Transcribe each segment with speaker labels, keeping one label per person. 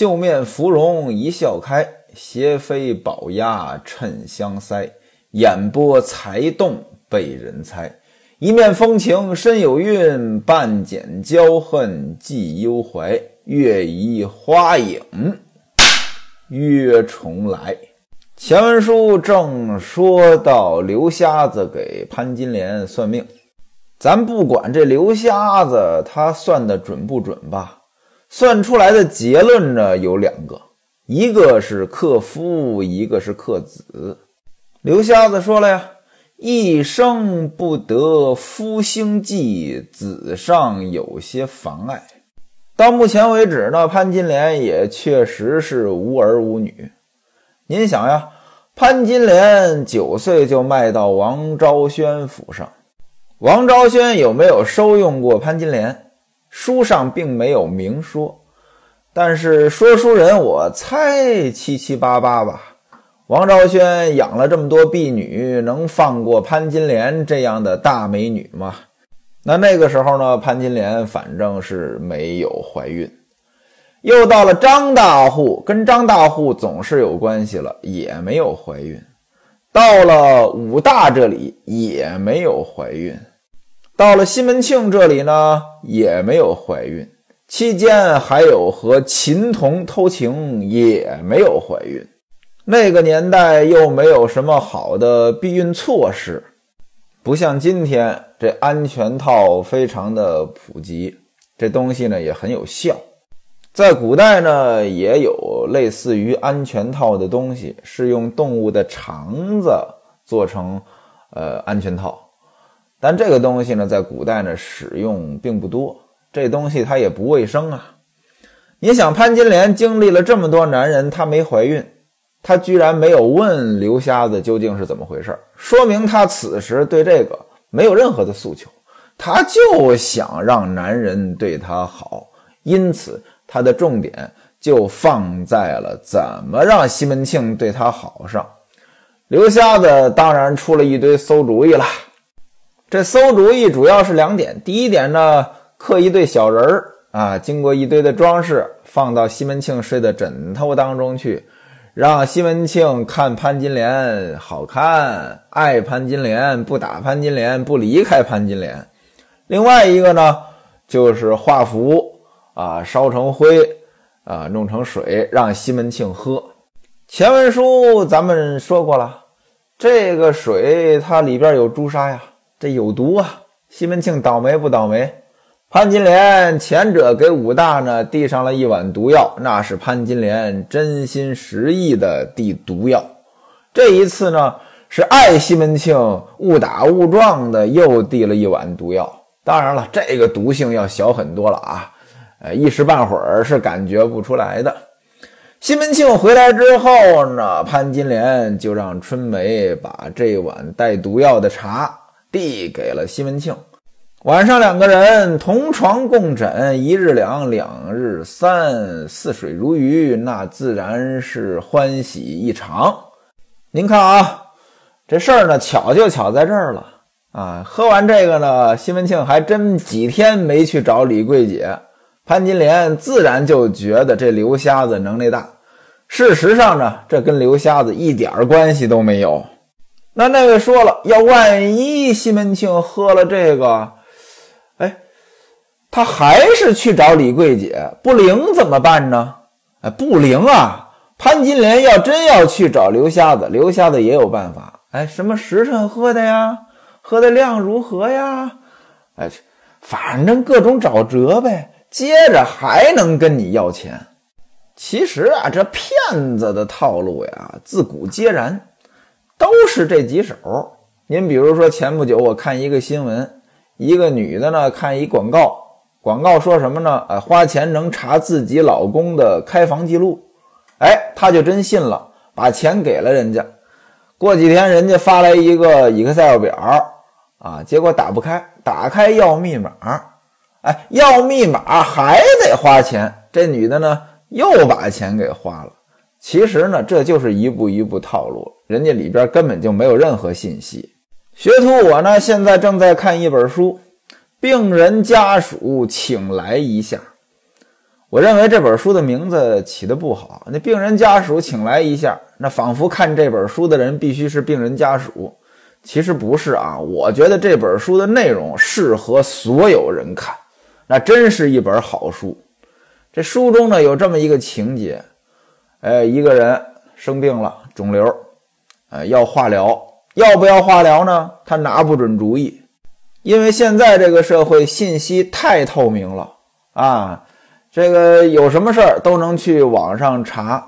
Speaker 1: 绣面芙蓉一笑开，斜飞宝鸭衬香腮。眼波才动被人猜，一面风情深有韵，半剪娇恨寄幽怀。月移花影约重来。前文书正说到刘瞎子给潘金莲算命，咱不管这刘瞎子他算的准不准吧，算出来的结论呢有两个，一个是克夫，一个是克子。刘瞎子说了呀：“一生不得夫星忌，子上有些妨碍。”到目前为止呢，潘金莲也确实是无儿无女。您想呀，潘金莲九岁就卖到王昭轩府上，王昭轩有没有收用过潘金莲？书上并没有明说，但是说书人我猜七七八八吧。王昭轩养了这么多婢女，能放过潘金莲这样的大美女吗？那那个时候呢，潘金莲反正是没有怀孕。又到了张大户，跟张大户总是有关系了，也没有怀孕。到了武大这里也没有怀孕。到了西门庆这里呢，也没有怀孕。期间还有和秦童偷情，也没有怀孕。那个年代又没有什么好的避孕措施，不像今天这安全套非常的普及，这东西呢也很有效。在古代呢也有类似于安全套的东西，是用动物的肠子做成呃安全套，但这个东西呢在古代呢使用并不多，这东西它也不卫生啊。你想潘金莲经历了这么多男人，她没怀孕。她居然没有问刘瞎子究竟是怎么回事，说明她此时对这个没有任何的诉求，她就想让男人对她好，因此她的重点就放在了怎么让西门庆对她好上。刘瞎子当然出了一堆馊主意了，这馊主意主要是两点：第一点呢，刻一对小人儿啊，经过一堆的装饰，放到西门庆睡的枕头当中去。让西门庆看潘金莲好看，爱潘金莲，不打潘金莲，不离开潘金莲。另外一个呢，就是画符啊，烧成灰啊，弄成水，让西门庆喝。前文书咱们说过了，这个水它里边有朱砂呀，这有毒啊。西门庆倒霉不倒霉？潘金莲前者给武大呢递上了一碗毒药，那是潘金莲真心实意的递毒药。这一次呢是爱西门庆，误打误撞的又递了一碗毒药。当然了，这个毒性要小很多了啊，呃，一时半会儿是感觉不出来的。西门庆回来之后呢，潘金莲就让春梅把这碗带毒药的茶递给了西门庆。晚上两个人同床共枕，一日两，两日三，似水如鱼，那自然是欢喜异常。您看啊，这事儿呢，巧就巧在这儿了啊！喝完这个呢，西门庆还真几天没去找李桂姐，潘金莲自然就觉得这刘瞎子能力大。事实上呢，这跟刘瞎子一点关系都没有。那那位说了，要万一西门庆喝了这个，哎他还是去找李桂姐，不灵怎么办呢？哎，不灵啊！潘金莲要真要去找刘瞎子，刘瞎子也有办法。哎，什么时辰喝的呀？喝的量如何呀？哎，反正各种找辙呗。接着还能跟你要钱。其实啊，这骗子的套路呀，自古皆然，都是这几手。您比如说，前不久我看一个新闻，一个女的呢，看一广告。广告说什么呢？呃，花钱能查自己老公的开房记录，哎，她就真信了，把钱给了人家。过几天，人家发来一个 Excel 表，啊，结果打不开，打开要密码，哎，要密码还得花钱。这女的呢，又把钱给花了。其实呢，这就是一步一步套路了，人家里边根本就没有任何信息。学徒我呢，现在正在看一本书。病人家属，请来一下。我认为这本书的名字起的不好。那病人家属请来一下，那仿佛看这本书的人必须是病人家属。其实不是啊，我觉得这本书的内容适合所有人看，那真是一本好书。这书中呢有这么一个情节，哎，一个人生病了，肿瘤，呃，要化疗，要不要化疗呢？他拿不准主意，因为现在这个社会信息太透明了啊。这个有什么事儿都能去网上查，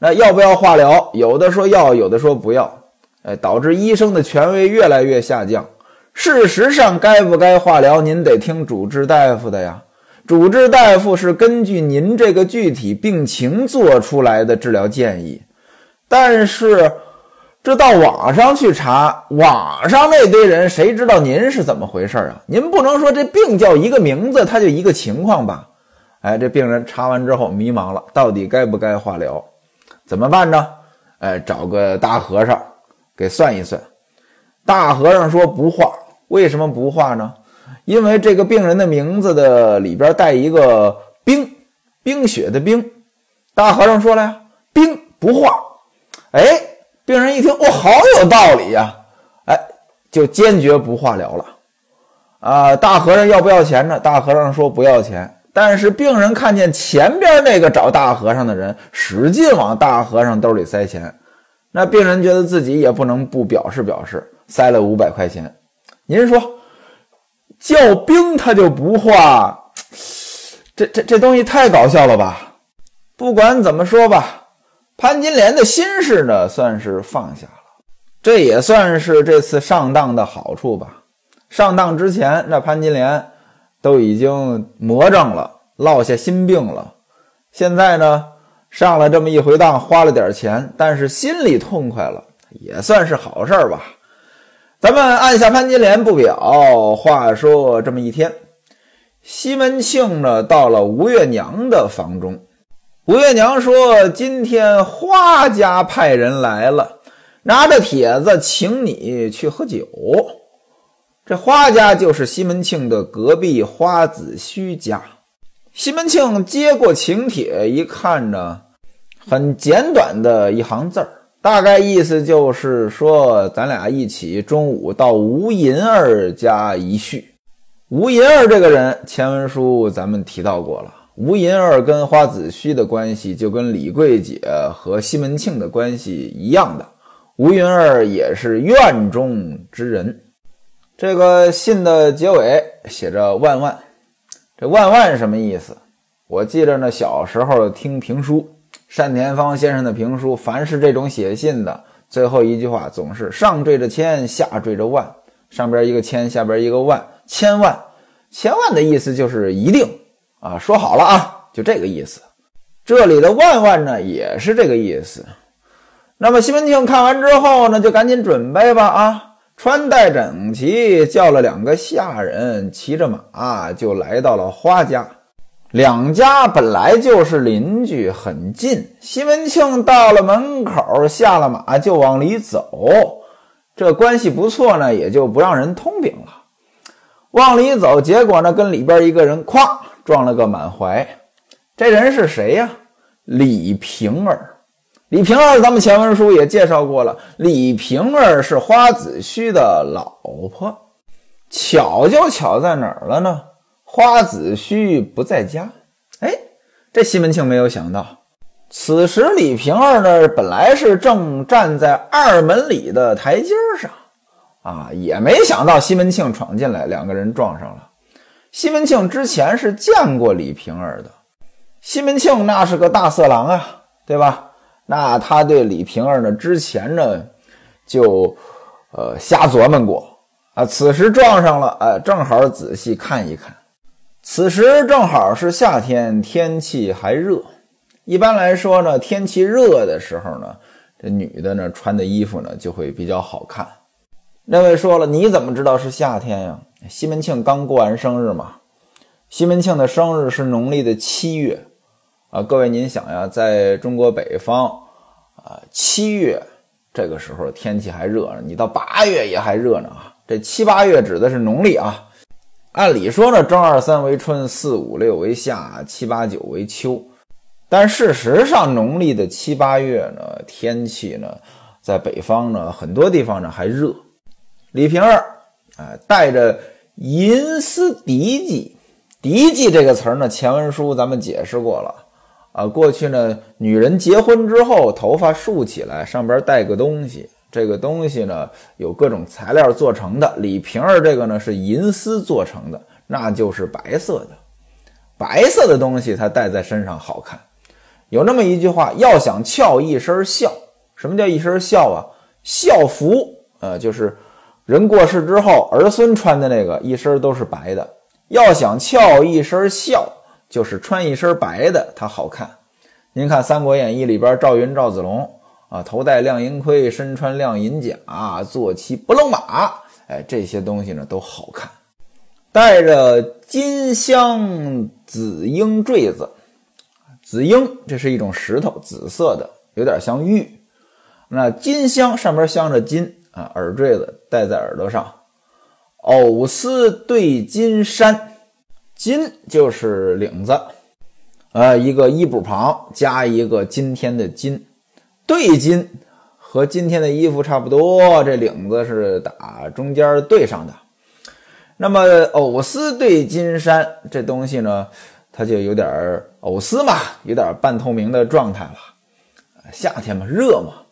Speaker 1: 那要不要化疗？有的说要，有的说不要，哎，导致医生的权威越来越下降。事实上，该不该化疗，您得听主治大夫的呀。主治大夫是根据您这个具体病情做出来的治疗建议，但是这到网上去查，网上那堆人谁知道您是怎么回事啊？您不能说这病叫一个名字，它就一个情况吧？哎，这病人查完之后迷茫了，到底该不该化疗？怎么办呢？哎，找个大和尚给算一算。大和尚说不化，为什么不化呢？因为这个病人的名字的里边带一个冰，冰雪的冰。大和尚说了呀，冰不化。哎，病人一听，哦，好有道理呀！哎，就坚决不化疗了。啊，大和尚要不要钱呢？大和尚说不要钱。但是病人看见前边那个找大和尚的人使劲往大和尚兜里塞钱，那病人觉得自己也不能不表示表示，塞了五百块钱。您说叫兵他就不化，这这这东西太搞笑了吧？不管怎么说吧，潘金莲的心事呢算是放下了，这也算是这次上当的好处吧。上当之前，那潘金莲。都已经魔怔了，落下心病了。现在呢，上了这么一回当，花了点钱，但是心里痛快了，也算是好事吧。咱们按下潘金莲不表。话说这么一天，西门庆呢到了吴月娘的房中。吴月娘说：“今天花家派人来了，拿着帖子请你去喝酒。”这花家就是西门庆的隔壁花子虚家。西门庆接过请帖，一看呢，很简短的一行字儿，大概意思就是说，咱俩一起中午到吴银儿家一叙。吴银儿这个人，前文书咱们提到过了。吴银儿跟花子虚的关系，就跟李桂姐和西门庆的关系一样的。吴银儿也是院中之人。这个信的结尾写着“万万”，这“万万”什么意思？我记着呢，小时候听评书，单田芳先生的评书，凡是这种写信的，最后一句话总是上缀着千，下缀着万，上边一个千，下边一个万，千万，千万的意思就是一定啊，说好了啊，就这个意思。这里的“万万”呢，也是这个意思。那么西门庆看完之后呢，就赶紧准备吧啊。穿戴整齐，叫了两个下人，骑着马就来到了花家。两家本来就是邻居，很近。西门庆到了门口，下了马就往里走，这关系不错呢，也就不让人通禀了。往里走，结果呢，跟里边一个人咵撞了个满怀。这人是谁呀？李瓶儿。李瓶儿，咱们前文书也介绍过了。李瓶儿是花子虚的老婆，巧就巧在哪儿了呢？花子虚不在家。哎，这西门庆没有想到，此时李瓶儿呢，本来是正站在二门里的台阶上，啊，也没想到西门庆闯进来，两个人撞上了。西门庆之前是见过李瓶儿的，西门庆那是个大色狼啊，对吧？那他对李瓶儿呢？之前呢，就呃瞎琢磨过啊。此时撞上了，哎，正好仔细看一看。此时正好是夏天，天气还热。一般来说呢，天气热的时候呢，这女的呢穿的衣服呢就会比较好看。那位说了，你怎么知道是夏天呀？西门庆刚过完生日嘛。西门庆的生日是农历的七月。啊，各位，您想呀，在中国北方，啊，七月这个时候天气还热呢，你到八月也还热呢啊。这七八月指的是农历啊，按理说呢，正二三为春，四五六为夏，七八九为秋。但事实上，农历的七八月呢，天气呢，在北方呢，很多地方呢还热。李瓶儿啊，带着银丝嫡髻，嫡髻这个词儿呢，前文书咱们解释过了啊。过去呢，女人结婚之后，头发竖起来，上边带个东西。这个东西呢，有各种材料做成的。李瓶儿这个呢是银丝做成的，那就是白色的。白色的东西它戴在身上好看。有那么一句话，要想俏一身孝。什么叫一身孝啊？孝服，呃，就是人过世之后，儿孙穿的那个，一身都是白的。要想俏一身孝，就是穿一身白的，它好看。您看《三国演义》里边，赵云、赵子龙。啊，头戴亮银盔，身穿亮银甲，坐骑不露马，哎，这些东西呢都好看。带着金镶紫英坠子，紫英这是一种石头，紫色的，有点像玉。那金镶上面镶着金啊，耳坠子戴在耳朵上。藕丝对金衫，金就是领子，呃，一个衣补旁加一个今天的金。对襟和今天的衣服差不多，这领子是打中间对上的。那么藕丝对金衫这东西呢，它就有点藕丝嘛，有点半透明的状态了。夏天嘛，热嘛。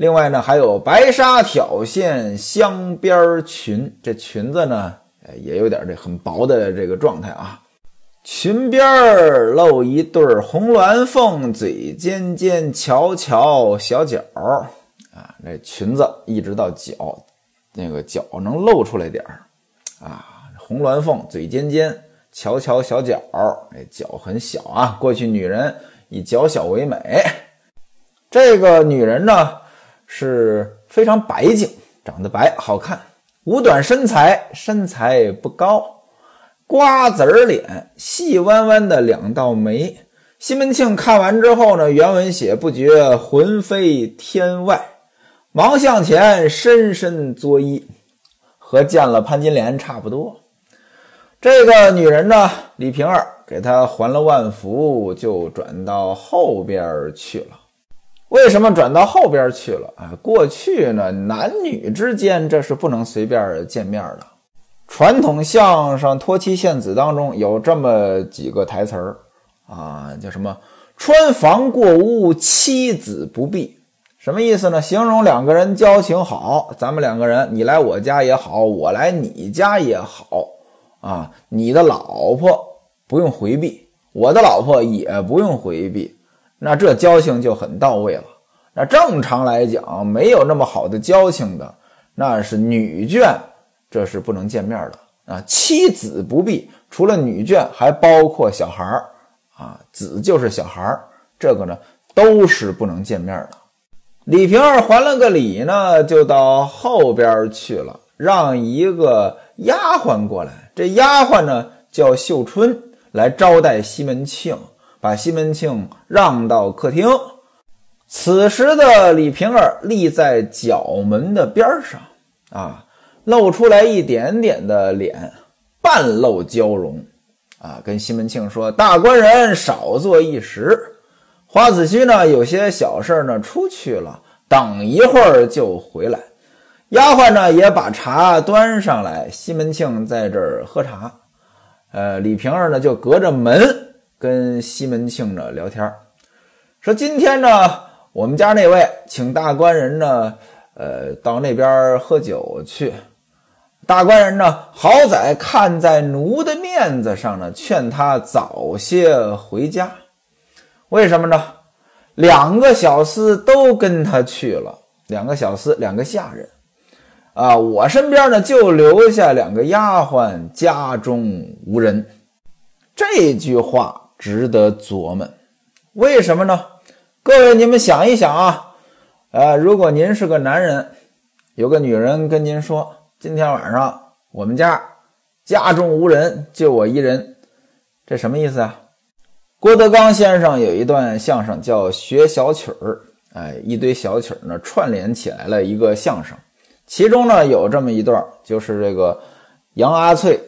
Speaker 1: 另外呢，还有白纱挑线镶边裙，这裙子呢，也有点这很薄的这个状态啊。裙边露一对红鸾凤，嘴尖尖，翘翘小脚啊！那裙子一直到脚，那个脚能露出来点儿啊！红鸾凤，嘴尖尖，翘翘小脚儿，那脚很小啊。过去女人以脚小为美，这个女人呢是非常白净，长得白，好看，五短身材，身材不高。瓜子儿脸，细弯弯的两道眉。西门庆看完之后呢，原文写不觉魂飞天外，忙向前深深作揖，和见了潘金莲差不多。这个女人呢，李瓶儿给她还了万福，就转到后边去了。为什么转到后边去了啊？过去呢，男女之间这是不能随便见面的。传统相声《托妻献子》当中有这么几个台词儿啊，叫什么“穿房过屋，妻子不避”，什么意思呢？形容两个人交情好，咱们两个人，你来我家也好，我来你家也好啊，你的老婆不用回避，我的老婆也不用回避，那这交情就很到位了。那正常来讲，没有那么好的交情的，那是女眷。这是不能见面的啊！妻子不必，除了女眷，还包括小孩儿啊，子就是小孩儿，这个呢都是不能见面的。李瓶儿还了个礼呢，就到后边去了，让一个丫鬟过来。这丫鬟呢叫秀春，来招待西门庆，把西门庆让到客厅。此时的李瓶儿立在角门的边上啊。露出来一点点的脸，半露娇容，啊，跟西门庆说：“大官人少坐一时，花子虚呢有些小事呢出去了，等一会儿就回来。”丫鬟呢也把茶端上来，西门庆在这儿喝茶，呃，李瓶儿呢就隔着门跟西门庆呢聊天，说：“今天呢，我们家那位请大官人呢，呃，到那边喝酒去。”大官人呢，好歹看在奴的面子上呢，劝他早些回家。为什么呢？两个小厮都跟他去了，两个小厮，两个下人啊，我身边呢就留下两个丫鬟，家中无人。这句话值得琢磨，为什么呢？各位，你们想一想啊，呃，如果您是个男人，有个女人跟您说。今天晚上我们家家中无人，就我一人，这什么意思啊？郭德纲先生有一段相声叫《学小曲儿》，哎，一堆小曲儿呢串联起来了一个相声，其中呢有这么一段，就是这个杨阿翠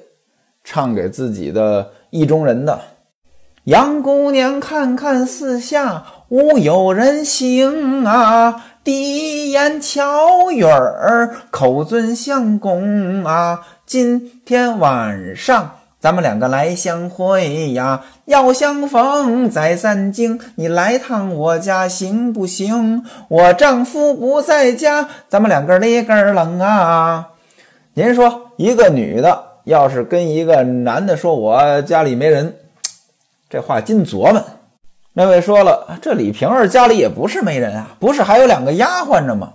Speaker 1: 唱给自己的意中人的。杨姑娘，看看四下无有人行啊，低言巧语儿，口尊相公啊。今天晚上咱们两个来相会呀，要相逢在三更，你来趟我家行不行？我丈夫不在家，咱们两个立个冷啊。您说，一个女的要是跟一个男的说，我家里没人。这话金琢磨。那位说了，这李瓶儿家里也不是没人啊，不是还有两个丫鬟着吗？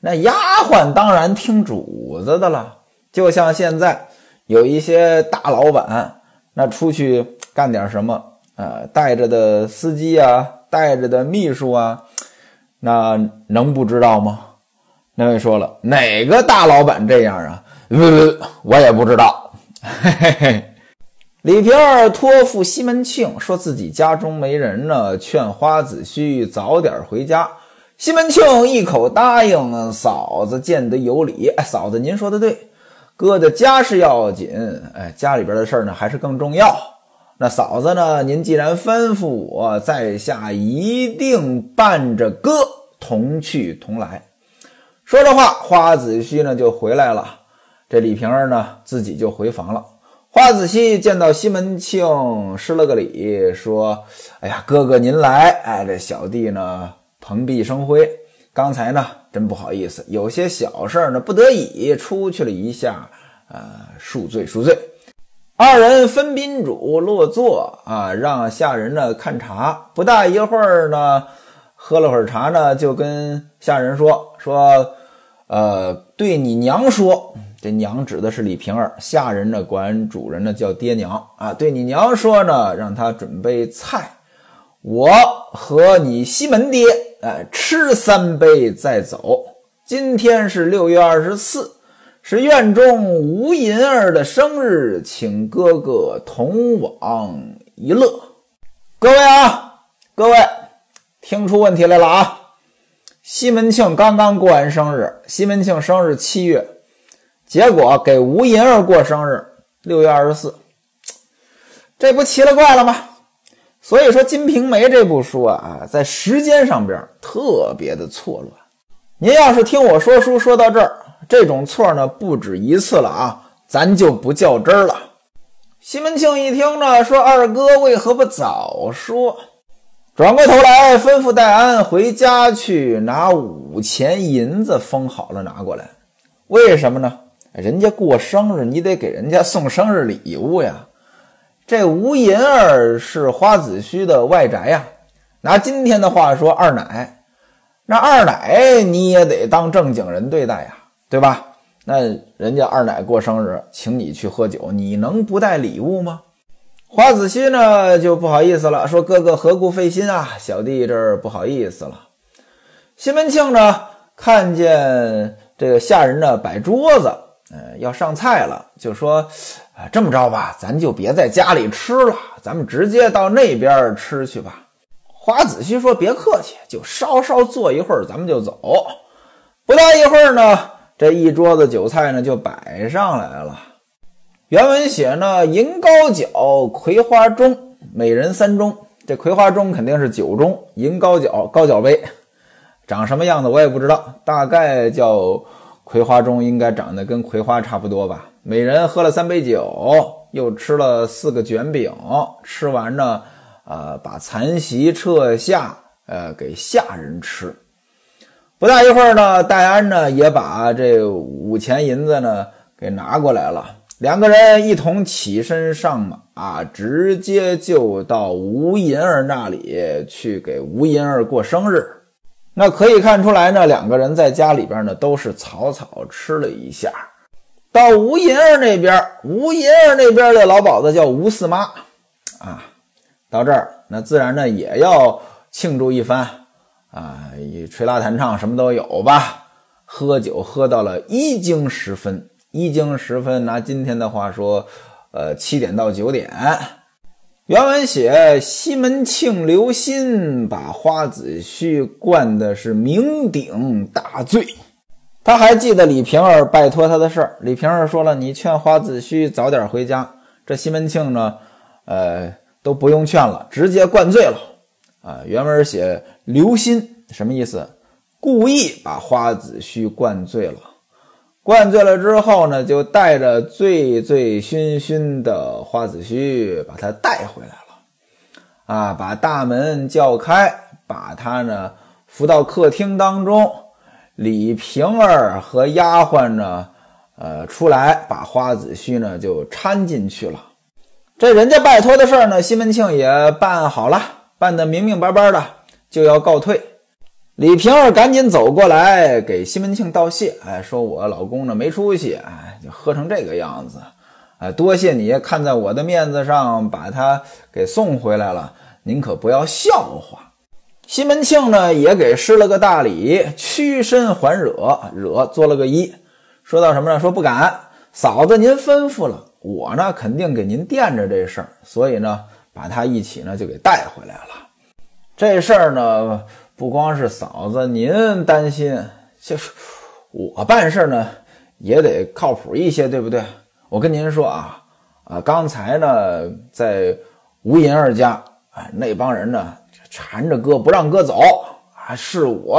Speaker 1: 那丫鬟当然听主子的了。就像现在有一些大老板，那出去干点什么啊，带着的司机啊，带着的秘书啊，那能不知道吗？那位说了，哪个大老板这样啊？呃，我也不知道。嘿嘿嘿。李瓶儿托付西门庆，说自己家中没人呢，劝花子虚早点回家。西门庆一口答应，嫂子见得有理。哎，嫂子您说的对，哥的家事要紧，哎，家里边的事儿呢还是更重要。那嫂子呢，您既然吩咐我，在下一定伴着哥同去同来。说着话，花子虚呢就回来了，这李瓶儿呢自己就回房了。花子虚见到西门庆，施了个礼，说：“哎呀，哥哥您来，哎，这小弟呢蓬荜生辉。刚才呢真不好意思，有些小事呢不得已出去了一下，呃，恕罪恕罪。”二人分宾主落座啊，让下人呢看茶。不大一会儿呢，喝了会儿茶呢，就跟下人说：“说，呃，对你娘说。”这娘指的是李瓶儿，下人呢管主人呢叫爹娘啊。对你娘说呢，让他准备菜，我和你西门爹，哎，吃三杯再走。今天是六月二十四，是院中吴银儿的生日，请哥哥同往一乐。各位啊，各位，听出问题来了啊！西门庆刚刚过完生日，西门庆生日七月。结果给吴银儿过生日，六月二十四，这不奇了怪了吗？所以说《金瓶梅》这部书啊，在时间上边特别的错乱。您要是听我说书说到这儿，这种错呢不止一次了啊，咱就不较真儿了。西门庆一听呢，说二哥为何不早说？转过头来吩咐戴安回家去拿五钱银子封好了拿过来。为什么呢？人家过生日，你得给人家送生日礼物呀。这吴银儿是花子虚的外宅呀。拿今天的话说，二奶，那二奶你也得当正经人对待呀，对吧？那人家二奶过生日，请你去喝酒，你能不带礼物吗？花子虚呢就不好意思了，说哥哥何故费心啊？小弟这儿不好意思了。西门庆呢看见这个下人呢摆桌子。呃，要上菜了，就说，啊，这么着吧，咱就别在家里吃了，咱们直接到那边吃去吧。花子虚说：“别客气，就稍稍坐一会儿，咱们就走。”不大一会儿呢，这一桌子酒菜呢就摆上来了。原文写呢，银高脚，葵花盅，每人三盅。这葵花盅肯定是酒盅，银高脚高脚杯，长什么样子我也不知道，大概叫。葵花中应该长得跟葵花差不多吧？每人喝了三杯酒，又吃了四个卷饼。吃完呢，呃，把残席撤下，呃，给下人吃。不大一会儿呢，戴安呢也把这五钱银子呢给拿过来了。两个人一同起身上马，啊直接就到吴银儿那里去给吴银儿过生日。那可以看出来呢，两个人在家里边呢都是草草吃了一下。到吴银儿那边，吴银儿那边的老鸨子叫吴四妈啊。到这儿，那自然呢也要庆祝一番啊，吹拉弹唱什么都有吧。喝酒喝到了一更时分，一更时分，拿今天的话说，呃，七点到九点。原文写西门庆留心，把花子虚灌的是酩酊大醉。他还记得李瓶儿拜托他的事儿。李瓶儿说了：“你劝花子虚早点回家，这西门庆呢，呃，都不用劝了，直接灌醉了。啊，原文写留心，什么意思？故意把花子虚灌醉了。灌醉了之后呢，就带着醉醉醺醺的花子虚，把他带回来了。啊，把大门叫开，把他呢扶到客厅当中。李瓶儿和丫鬟呢，呃，出来把花子虚呢就搀进去了。这人家拜托的事儿呢，西门庆也办好了，办得明明白白的，就要告退。李瓶儿赶紧走过来给西门庆道谢，哎，说我老公呢没出息，哎，就喝成这个样子，哎，多谢你看在我的面子上把他给送回来了，您可不要笑话。西门庆呢也给施了个大礼，屈身还惹，惹做了个揖，说到什么呢？说不敢，嫂子您吩咐了，我呢肯定给您垫着这事儿，所以呢把他一起呢就给带回来了。这事儿呢。不光是嫂子您担心，就是我办事呢也得靠谱一些，对不对？我跟您说啊啊，刚才呢在吴银儿家，哎，那帮人呢缠着哥不让哥走，啊，是我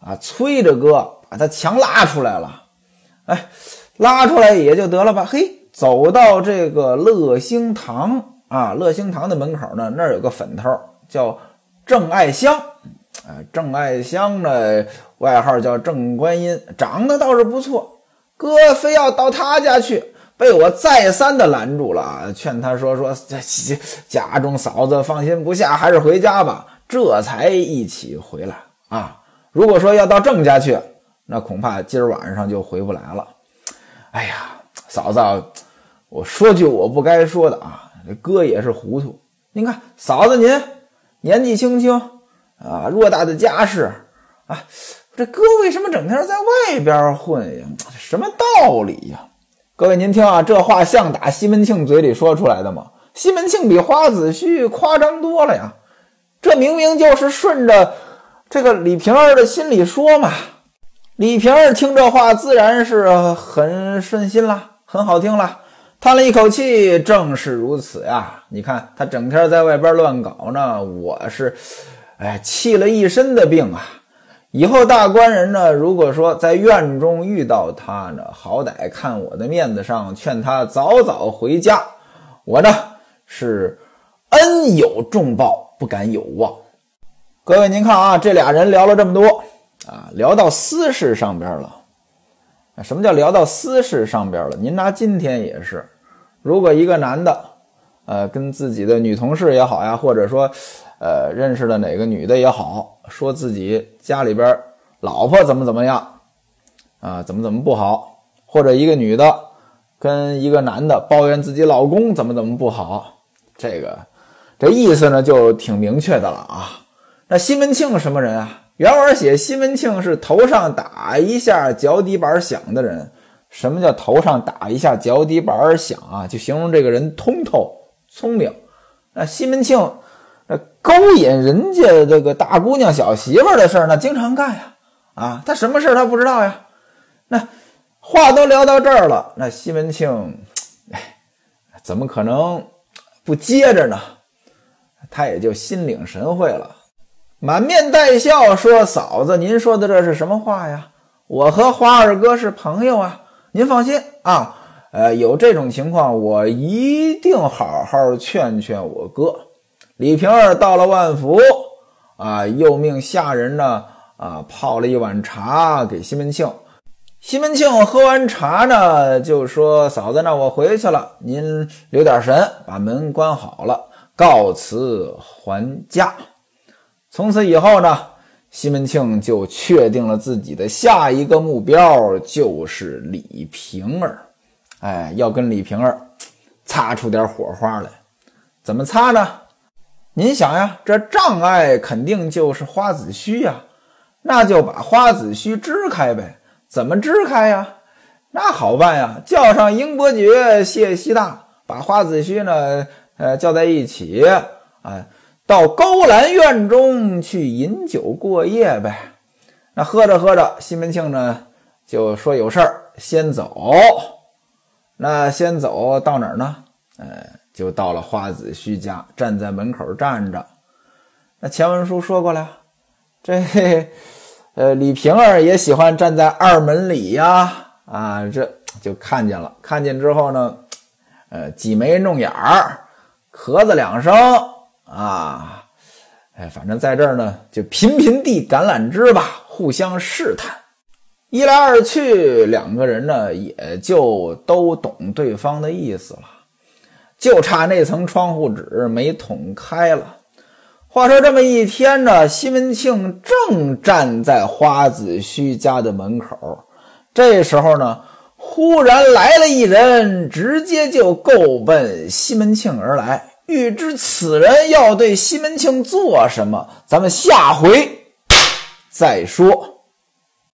Speaker 1: 啊催着哥把他强拉出来了，哎，拉出来也就得了吧。嘿，走到这个乐兴堂啊，乐兴堂的门口呢，那儿有个粉头叫郑爱香。郑爱香呢，外号叫郑观音，长得倒是不错。哥非要到他家去，被我再三的拦住了，劝他说说家中嫂子放心不下，还是回家吧。这才一起回来啊。如果说要到郑家去，那恐怕今儿晚上就回不来了。哎呀，嫂子，我说句我不该说的啊，哥也是糊涂。您看嫂子您年纪轻轻。啊，偌大的家世啊，这哥为什么整天在外边混呀？什么道理呀？各位您听啊，这话像打西门庆嘴里说出来的吗？西门庆比花子虚夸张多了呀，这明明就是顺着这个李瓶儿的心里说嘛。李瓶儿听这话自然是很顺心了，很好听了，叹了一口气，正是如此呀。你看他整天在外边乱搞呢，我是。哎，气了一身的病啊！以后大官人呢，如果说在院中遇到他呢，好歹看我的面子上，劝他早早回家。我呢是恩有重报，不敢有忘。各位，您看啊，这俩人聊了这么多啊，聊到私事上边了。什么叫聊到私事上边了？您拿今天也是，如果一个男的，呃，跟自己的女同事也好呀，或者说。呃，认识的哪个女的也好，说自己家里边老婆怎么怎么样，啊，怎么怎么不好，或者一个女的跟一个男的抱怨自己老公怎么怎么不好，这个这意思呢就挺明确的了啊。那西门庆什么人啊？原文写西门庆是头上打一下，脚底板响的人。什么叫头上打一下，脚底板响啊？就形容这个人通透、聪明。那西门庆。勾引人家这个大姑娘、小媳妇的事儿，那经常干呀！啊，他什么事儿他不知道呀？那话都聊到这儿了，那西门庆，哎，怎么可能不接着呢？他也就心领神会了，满面带笑说：“嫂子，您说的这是什么话呀？我和花二哥是朋友啊，您放心啊。呃，有这种情况，我一定好好劝劝我哥。”李瓶儿到了万福，啊，又命下人呢，啊，泡了一碗茶给西门庆。西门庆喝完茶呢，就说：“嫂子，那我回去了，您留点神，把门关好了，告辞还家。”从此以后呢，西门庆就确定了自己的下一个目标就是李瓶儿，哎，要跟李瓶儿擦出点火花来，怎么擦呢？您想呀，这障碍肯定就是花子虚呀，那就把花子虚支开呗。怎么支开呀？那好办呀，叫上英伯爵、谢希大，把花子虚呢，呃，叫在一起，啊，到勾栏院中去饮酒过夜呗。那喝着喝着，西门庆呢就说有事儿先走。那先走到哪儿呢？呃，就到了花子虚家，站在门口站着。那前文书说过了，这呃李瓶儿也喜欢站在二门里呀，啊，这就看见了。看见之后呢，呃，挤眉弄眼儿，咳嗽两声啊，哎，反正在这儿呢，就频频递橄榄枝吧，互相试探。一来二去，两个人呢也就都懂对方的意思了，就差那层窗户纸没捅开了。话说这么一天呢，西门庆正站在花子虚家的门口，这时候呢，忽然来了一人，直接就够奔西门庆而来。欲知此人要对西门庆做什么，咱们下回再说。